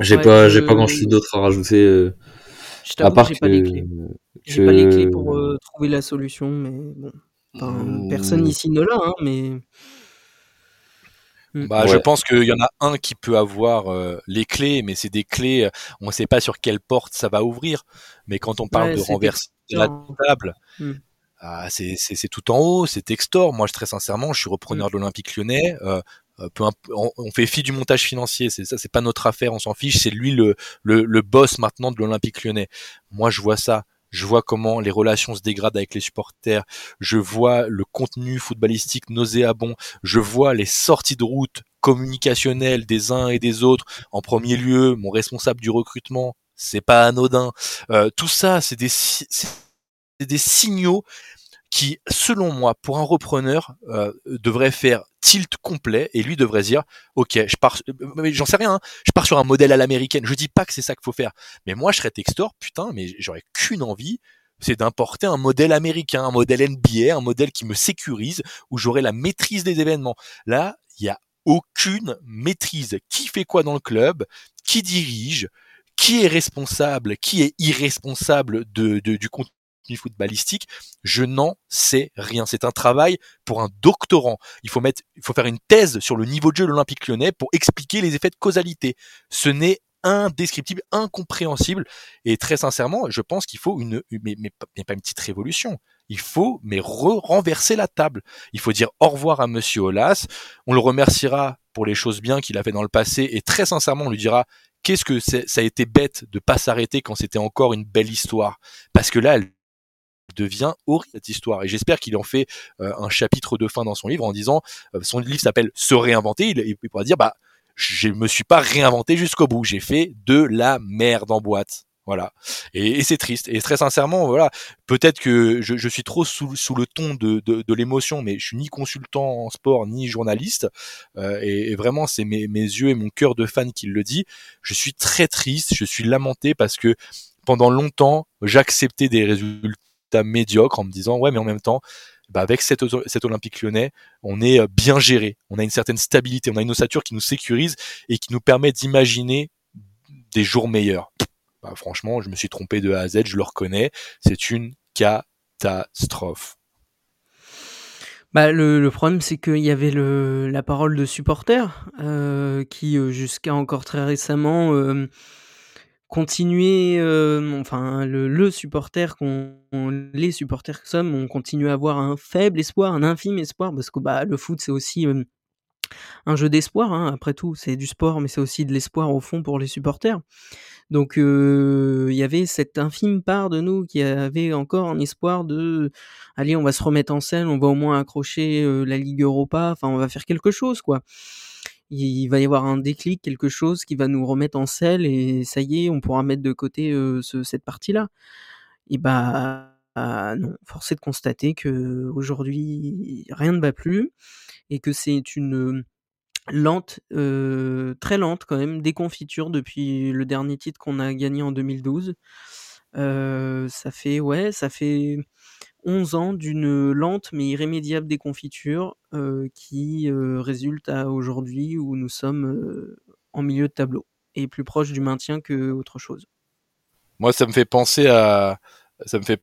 J'ai pas, j'ai pas grand chose d'autre à rajouter. Euh, je à part j'ai que... pas les clés. J'ai que... pas les clés pour euh, trouver la solution, mais bon. Enfin, mmh. Personne ici ne l'a, hein, mais. Mmh. Bah, ouais. Je pense qu'il y en a un qui peut avoir euh, les clés, mais c'est des clés, on ne sait pas sur quelle porte ça va ouvrir. Mais quand on parle ouais, de renverser la table, mmh. ah, c'est tout en haut, c'est Textor. Moi, très sincèrement, je suis repreneur de l'Olympique lyonnais. Euh, peu on, on, fait fi du montage financier, c'est ça, c'est pas notre affaire, on s'en fiche, c'est lui le, le, le, boss maintenant de l'Olympique Lyonnais. Moi, je vois ça je vois comment les relations se dégradent avec les supporters, je vois le contenu footballistique nauséabond, je vois les sorties de route communicationnelles des uns et des autres. En premier lieu, mon responsable du recrutement, c'est pas anodin. Euh, tout ça, c'est des, des signaux qui, selon moi, pour un repreneur, euh, devrait faire tilt complet et lui devrait dire, ok, je pars, mais j'en sais rien, hein, je pars sur un modèle à l'américaine. Je dis pas que c'est ça qu'il faut faire, mais moi je serais Textor, putain, mais j'aurais qu'une envie, c'est d'importer un modèle américain, un modèle NBA, un modèle qui me sécurise, où j'aurai la maîtrise des événements. Là, il y a aucune maîtrise. Qui fait quoi dans le club? Qui dirige? Qui est responsable, qui est irresponsable de, de, du contenu footballistique, je n'en sais rien. C'est un travail pour un doctorant. Il faut mettre, il faut faire une thèse sur le niveau de jeu de l'Olympique lyonnais pour expliquer les effets de causalité. Ce n'est indescriptible, incompréhensible. Et très sincèrement, je pense qu'il faut une, mais, pas une petite révolution. Il faut, mais renverser la table. Il faut dire au revoir à Monsieur Olas. On le remerciera pour les choses bien qu'il a fait dans le passé et très sincèrement, on lui dira qu'est-ce que ça a été bête de pas s'arrêter quand c'était encore une belle histoire? Parce que là, devient horrible cette histoire. Et j'espère qu'il en fait euh, un chapitre de fin dans son livre en disant, euh, son livre s'appelle Se réinventer. Il, il pourra dire, bah, je me suis pas réinventé jusqu'au bout. J'ai fait de la merde en boîte. Voilà. Et, et c'est triste. Et très sincèrement, voilà, peut-être que je, je, suis trop sous, sous le ton de, de, de l'émotion, mais je suis ni consultant en sport ni journaliste. Euh, et, et, vraiment, c'est mes, mes yeux et mon cœur de fan qui le dit. Je suis très triste. Je suis lamenté parce que pendant longtemps, j'acceptais des résultats médiocre en me disant ouais mais en même temps bah avec cet, Olympique lyonnais, on est euh, bien géré, on a une certaine stabilité, on a une ossature qui nous sécurise et qui nous permet d'imaginer des jours meilleurs. Bah, franchement, je me suis trompé de A à Z, je le reconnais, c'est une catastrophe. Bah, le, problème, c'est qu'il y avait le, la parole de supporters euh, qui, euh, jusqu'à encore très récemment, continuer, euh, enfin le, le supporter qu'on, les supporters que sommes, on continue à avoir un faible espoir, un infime espoir, parce que bah le foot c'est aussi euh, un jeu d'espoir. Hein, après tout, c'est du sport, mais c'est aussi de l'espoir au fond pour les supporters. Donc il euh, y avait cette infime part de nous qui avait encore un espoir de, allez, on va se remettre en scène, on va au moins accrocher la Ligue Europa, enfin on va faire quelque chose quoi il va y avoir un déclic, quelque chose qui va nous remettre en selle et ça y est, on pourra mettre de côté euh, ce, cette partie-là. Et bah non, force de constater que aujourd'hui rien ne va plus et que c'est une lente, euh, très lente quand même, déconfiture depuis le dernier titre qu'on a gagné en 2012. Euh, ça fait ouais, ça fait 11 ans d'une lente mais irrémédiable déconfiture euh, qui euh, résulte à aujourd'hui où nous sommes euh, en milieu de tableau et plus proche du maintien que autre chose. Moi, ça me fait penser à ça me fait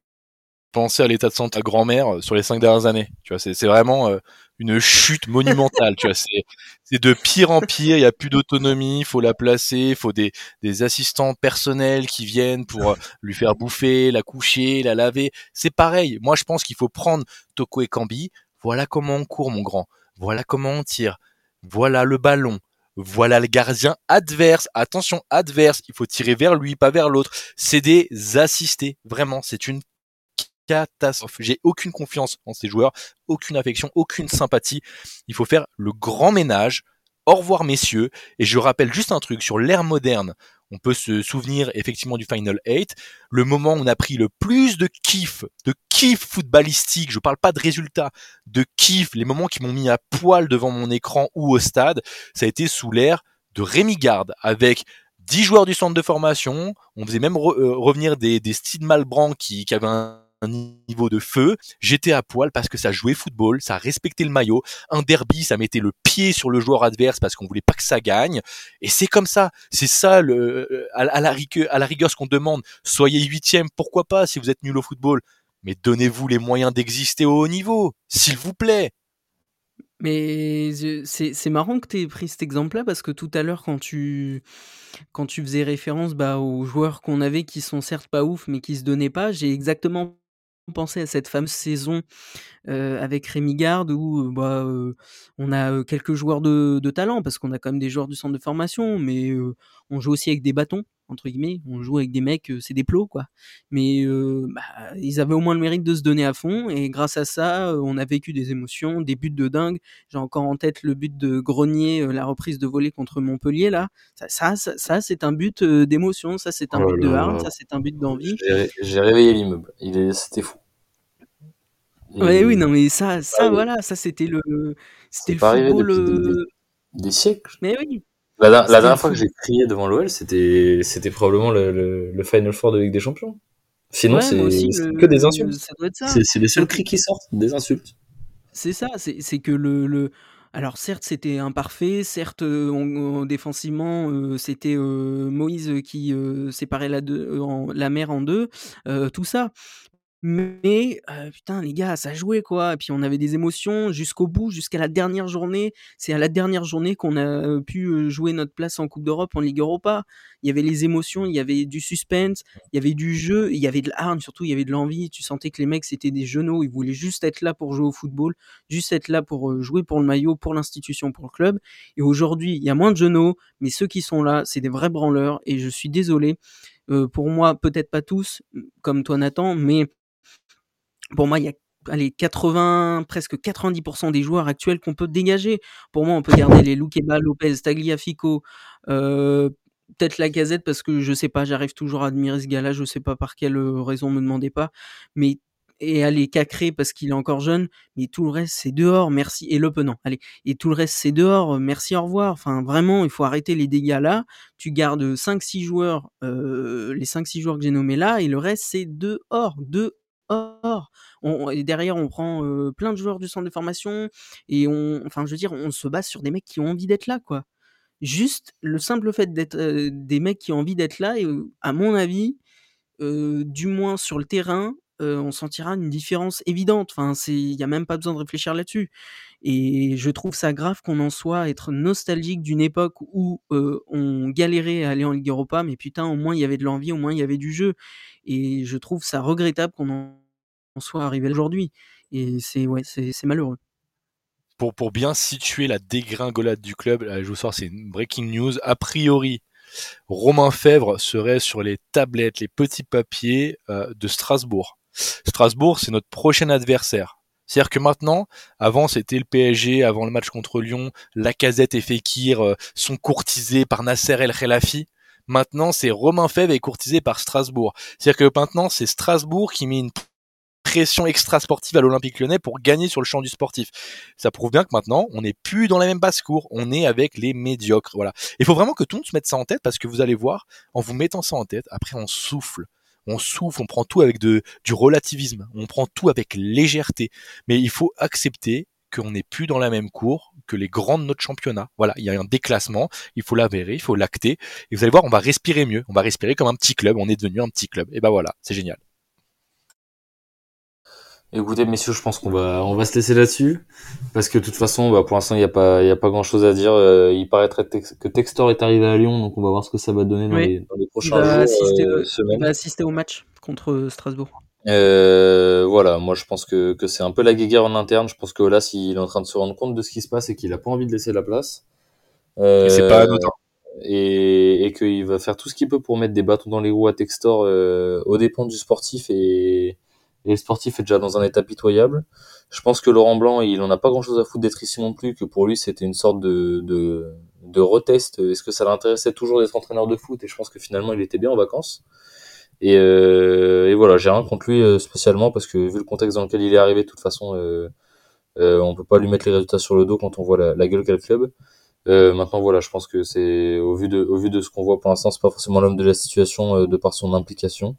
penser à l'état de santé à grand-mère sur les cinq dernières années. Tu vois, c'est vraiment une chute monumentale. tu vois, c'est de pire en pire. Il y a plus d'autonomie. Il faut la placer. Il faut des, des assistants personnels qui viennent pour euh, lui faire bouffer, la coucher, la laver. C'est pareil. Moi, je pense qu'il faut prendre Toko et Kambi. Voilà comment on court, mon grand. Voilà comment on tire. Voilà le ballon. Voilà le gardien adverse. Attention, adverse. Il faut tirer vers lui, pas vers l'autre. C'est des assistés. Vraiment, c'est une catastrophe. J'ai aucune confiance en ces joueurs, aucune affection, aucune sympathie. Il faut faire le grand ménage. Au revoir messieurs. Et je rappelle juste un truc sur l'ère moderne. On peut se souvenir effectivement du Final 8. Le moment où on a pris le plus de kiff, de kiff footballistique, je parle pas de résultats, de kiff, les moments qui m'ont mis à poil devant mon écran ou au stade, ça a été sous l'ère de Rémi Garde avec 10 joueurs du centre de formation. On faisait même euh, revenir des, des Steve Malbranc qui, qui avaient un niveau de feu. J'étais à poil parce que ça jouait football, ça respectait le maillot. Un derby, ça mettait le pied sur le joueur adverse parce qu'on voulait pas que ça gagne. Et c'est comme ça. C'est ça le, euh, à, la rigueur, à la rigueur ce qu'on demande. Soyez huitième, pourquoi pas si vous êtes nul au football. Mais donnez-vous les moyens d'exister au haut niveau, s'il vous plaît. Mais c'est marrant que tu aies pris cet exemple-là parce que tout à l'heure, quand tu, quand tu faisais référence bah, aux joueurs qu'on avait qui sont certes pas ouf mais qui se donnaient pas, j'ai exactement penser à cette fameuse saison avec Rémi Garde où bah, on a quelques joueurs de, talent parce qu'on a quand même des joueurs du centre de formation, mais on joue aussi avec des bâtons entre guillemets. On joue avec des mecs, c'est des plots, quoi. Mais bah, ils avaient au moins le mérite de se donner à fond, et grâce à ça, on a vécu des émotions, des buts de dingue. J'ai encore en tête le but de Grenier, la reprise de volée contre Montpellier, là. Ça, ça, ça, c'est un but d'émotion, ça, c'est un Oh but de là. hargne, ça, c'est un but d'envie. J'ai réveillé l'immeuble. Est, c'était fou. Ouais, Et oui, non, mais ça, ça, Ouais. voilà, ça, c'était le, c'était le football. des, des- euh, des siècles. Mais oui, La, dernière fois que j'ai crié devant l'OL, c'était, c'était probablement le, le, le Final Four de Ligue des Champions. Sinon, Ouais, c'est que des insultes. C'est les seuls cris qui sortent, des insultes. C'est ça, c'est que le, le... Alors certes c'était imparfait, certes euh, on- on- défensivement euh, c'était euh, Moïse qui euh, séparait la, deux- en- la mer en deux, euh, tout ça. Mais euh, putain les gars, ça jouait quoi. Et puis on avait des émotions jusqu'au bout, jusqu'à la dernière journée. C'est à la dernière journée qu'on a pu jouer notre place en Coupe d'Europe, en Ligue Europa. Il y avait les émotions, il y avait du suspense, il y avait du jeu, il y avait de la hargne, surtout il y avait de l'envie. Tu sentais que les mecs c'était des genoux, ils voulaient juste être là pour jouer au football juste être là pour jouer pour le maillot, pour l'institution, pour le club. Et aujourd'hui, il y a moins de genoux, mais ceux qui sont là, c'est des vrais branleurs. Et je suis désolé. Euh, pour moi, peut-être pas tous, comme toi Nathan, mais pour moi, il y a allez, 80, presque 90% des joueurs actuels qu'on peut dégager. Pour moi, on peut garder les Loukeba, Lopez, Tagliafico, euh, peut-être la casette parce que je sais pas, j'arrive toujours à admirer ce gars-là, je sais pas par quelle euh, raison, me demandez pas. Mais et aller Cacré parce qu'il est encore jeune, mais tout le reste c'est dehors, merci. Et Le Penant, allez. Et tout le reste c'est dehors, merci, au revoir. Enfin vraiment, il faut arrêter les dégâts là. Tu gardes 5-6 joueurs, euh, les 5-6 joueurs que j'ai nommés là, et le reste c'est dehors, dehors. On, et derrière on prend plein de joueurs du centre de formation, et on, enfin je veux dire, on se base sur des mecs qui ont envie d'être là, quoi. Juste le simple fait d'être des mecs qui ont envie d'être là, et à mon avis, du moins sur le terrain, on sentira une différence évidente. Enfin, c'est, il y a même pas besoin de réfléchir là-dessus. Et je trouve ça grave qu'on en soit être nostalgique d'une époque où on galérait à aller en Ligue Europa, mais putain, au moins il y avait de l'envie, au moins il y avait du jeu. Et je trouve ça regrettable qu'on en soit arrivé aujourd'hui. Et c'est ouais, c'est malheureux. pour, pour bien situer la dégringolade du club, je vous sors, c'est une breaking news. A priori, Romain Fèvre serait sur les tablettes, les petits papiers euh, de Strasbourg. Strasbourg, c'est notre prochain adversaire. C'est-à-dire que maintenant, avant c'était le PSG, avant le match contre Lyon, Lacazette et Fekir euh, sont courtisés par Nasser El Khelaifi. Maintenant, c'est Romain Fèvre est courtisé par Strasbourg. C'est-à-dire que maintenant, c'est Strasbourg qui met une pression extra sportive à l'Olympique lyonnais pour gagner sur le champ du sportif. Ça prouve bien que maintenant, on n'est plus dans la même basse-cour, on est avec les médiocres. Voilà. Il faut vraiment que tout le monde se mette ça en tête parce que vous allez voir, en vous mettant ça en tête, après on souffle. On souffle, on prend tout avec du relativisme, on prend tout avec légèreté. Mais il faut accepter qu'on n'est plus dans la même cour que les grands de notre championnat. Voilà, il y a un déclassement, il faut l'avérer, il faut l'acter. Et vous allez voir, on va respirer mieux, on va respirer comme un petit club, on est devenu un petit club. Et ben voilà, c'est génial. Écoutez, messieurs, je pense qu'on va, on va se laisser là-dessus. Parce que de toute façon, bah, pour l'instant, il n'y a pas, il y a pas grand chose à dire. Euh, il paraîtrait tex- que Textor est arrivé à Lyon, donc on va voir ce que ça va donner dans, Oui. les, dans les Il prochains va, jours, assister, euh, il semaines. va assister au match contre Strasbourg. Euh, voilà, moi je pense que, que c'est un peu la guéguerre en interne. Je pense que là, s'il est en train de se rendre compte de ce qui se passe et qu'il a pas envie de laisser la place. Et c'est pas anodin. Et, et qu'il va faire tout ce qu'il peut pour mettre des bâtons dans les roues à Textor euh, aux dépens du sportif et, et le sportif est déjà dans un état pitoyable. Je pense que Laurent Blanc, il en a pas grand chose à foutre d'être ici non plus, que pour lui c'était une sorte de, de, de retest. Est-ce que ça l'intéressait toujours d'être entraîneur de foot? Et je pense que finalement il était bien en vacances. Et, euh, et voilà, j'ai rien contre lui euh, spécialement parce que vu le contexte dans lequel il est arrivé, de toute façon, euh, euh, on peut pas lui mettre les résultats sur le dos quand on voit la, la gueule qu'a le club. Euh, maintenant, voilà, je pense que c'est au vu de au vu de ce qu'on voit pour l'instant, c'est pas forcément l'homme de la situation euh, de par son implication,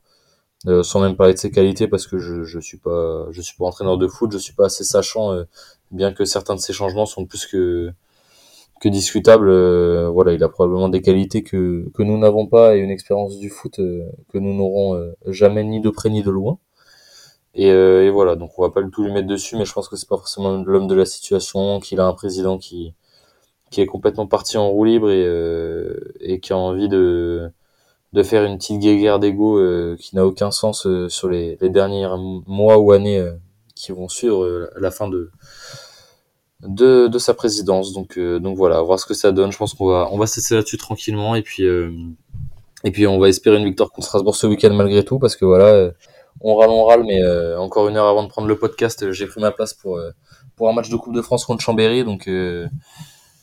sans même parler de ses qualités parce que je je suis pas je suis pas entraîneur de foot, je suis pas assez sachant, bien que certains de ces changements sont plus que que discutables. euh, voilà, il a probablement des qualités que que nous n'avons pas et une expérience du foot euh, que nous n'aurons euh, jamais ni de près ni de loin. Et, euh, et voilà, donc on va pas du tout lui mettre dessus, mais je pense que c'est pas forcément l'homme de la situation, qu'il a un président qui qui est complètement parti en roue libre et, et qui a envie de, de faire une petite guéguerre d'ego qui n'a aucun sens sur les, les derniers mois ou années qui vont suivre la fin de, de, de sa présidence. Donc, euh, donc voilà, voir ce que ça donne. Je pense qu'on va, on va se laisser là-dessus tranquillement et puis, euh, Et puis on va espérer une victoire contre Strasbourg ce week-end malgré tout, parce que voilà, euh, on râle, on râle, mais encore une heure avant de prendre le podcast, j'ai pris ma place pour, pour un match de Coupe de France contre Chambéry, donc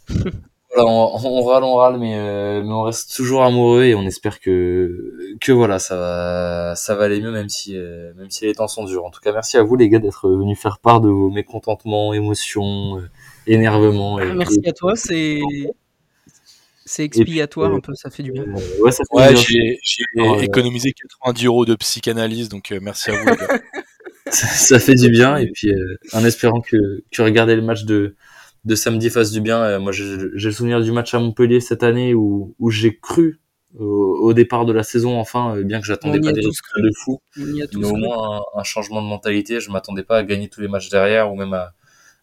<laughs> voilà, on, on râle, on râle, mais, euh, mais on reste toujours amoureux et on espère que, que voilà, ça va, ça va aller mieux, même si, euh, même si les temps sont durs. En tout cas, merci à vous les gars d'être venus faire part de vos mécontentements, émotions, euh, énervements. Et, merci et- à toi, c'est c'est expiatoire euh, un peu, ça fait du bien. euh, ouais, ça fait Ouais, du bien. j'ai euh, économisé 90 euros de psychanalyse, donc euh, merci à vous. les gars. <laughs> ça, ça fait du bien et puis euh, en espérant que, que regarder le match de, de samedi fasse du bien. Euh, moi, j'ai le souvenir du match à Montpellier cette année où, où j'ai cru au, au départ de la saison, enfin, euh, bien que j'attendais pas des résultats de fou, mais au moins un, un changement de mentalité. Je m'attendais pas à gagner tous les matchs derrière ou même à,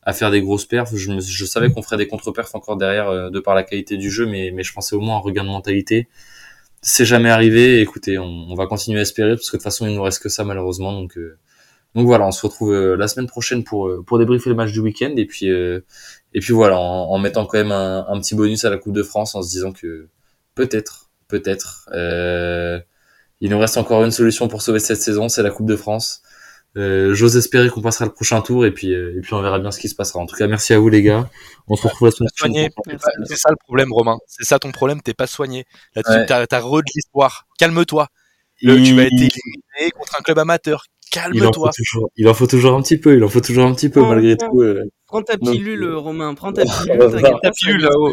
à faire des grosses perfs. Je, me- je savais qu'on ferait des contre-perfs encore derrière euh, de par la qualité du jeu, mais, mais je pensais au moins un regain de mentalité. C'est jamais arrivé. Écoutez, on, on va continuer à espérer parce que de toute façon, il nous reste que ça malheureusement. Donc, euh, donc voilà, on se retrouve euh, la semaine prochaine pour euh, pour débriefer le match du week-end et puis euh, et puis voilà, en, en mettant quand même un, un petit bonus à la Coupe de France en se disant que peut-être, peut-être, il nous reste encore une solution pour sauver cette saison, c'est la Coupe de France. Euh, J'ose espérer qu'on passera le prochain tour et puis euh, et puis on verra bien ce qui se passera. En tout cas, merci à vous les gars. On se retrouve la semaine prochaine. C'est ça le problème, Romain. C'est ça ton problème, t'es pas soigné. Là-dessus, Ouais. t'as t'as re de l'histoire. Calme-toi. Tu vas être éliminé contre un club amateur. Il en faut Calme-toi. toujours, il en faut toujours un petit peu, il en faut toujours un petit peu Oh, malgré oh. tout. euh. Prends ta pilule, Romain, prends ta pilule. t'inquiète va pilule, là-haut.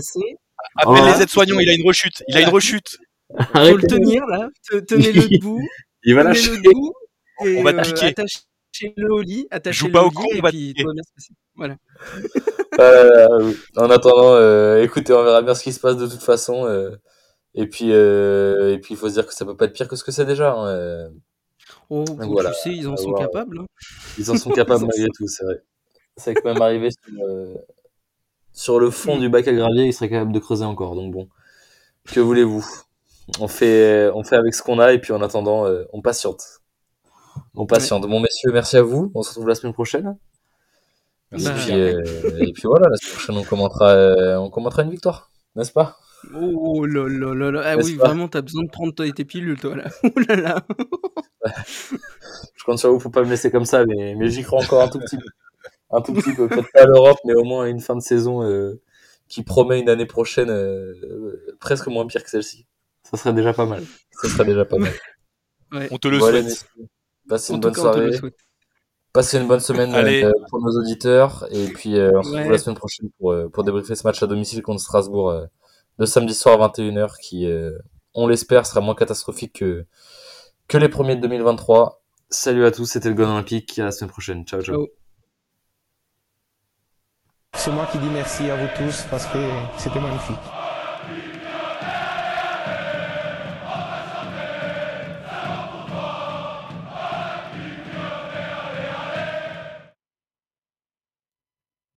Appelle Ouais. les aides-soignants, il a une rechute. Il a une rechute. <laughs> Faut Arrêtez, le tenir là, te- tenez-le debout, il va lâcher. tenez-le debout, et On va te euh, piquer. attachez-le au lit, attachez-le pas au con, et te puis. Voilà. <laughs> Euh, en attendant, euh, écoutez, on verra bien ce qui se passe de toute façon. euh, et puis, euh, et puis, il faut se dire que ça peut pas être pire que ce que c'est déjà. hein, euh. Oh, voilà, tu sais, ils en sont voir. capables. hein. Ils en sont capables <laughs> malgré tout, c'est vrai. C'est quand même arrivé sur, sur le fond Mm. du bac à gravier, ils seraient capables de creuser encore. Donc bon, que voulez-vous? On fait, on fait avec ce qu'on a et puis en attendant, euh, on patiente. On patiente. Bon, messieurs, merci à vous. On se retrouve la semaine prochaine. Merci, et, puis, Pierre. euh, et puis voilà, la semaine prochaine, on commentera, euh, on commentera une victoire, n'est-ce pas? Oh là là là là. Ah oui, vraiment, t'as besoin de prendre tes tes pilules, toi, là. <laughs> Oh là là. Je compte sur vous pour pas me laisser comme ça, mais, mais j'y crois encore un tout petit peu. Un tout petit peu. Peut-être pas à l'Europe, mais au moins à une fin de saison euh, qui promet une année prochaine euh, euh, presque moins pire que celle-ci. Ça serait déjà pas mal. Ça serait déjà pas mal. Ouais. On te le Bon, souhaite. Passez En une bonne cas, soirée. Passez une bonne semaine Allez. euh, pour nos auditeurs. Et puis, euh, on se retrouve Ouais. la semaine prochaine pour, euh, pour débriefer ce match à domicile contre Strasbourg euh, de samedi soir à 21h qui, euh, on l'espère, sera moins catastrophique que, que les premiers de 2023. Salut à tous, c'était le Gone Olympique. À la semaine prochaine. Ciao, ciao. Ciao. C'est moi qui dis merci à vous tous parce que c'était magnifique.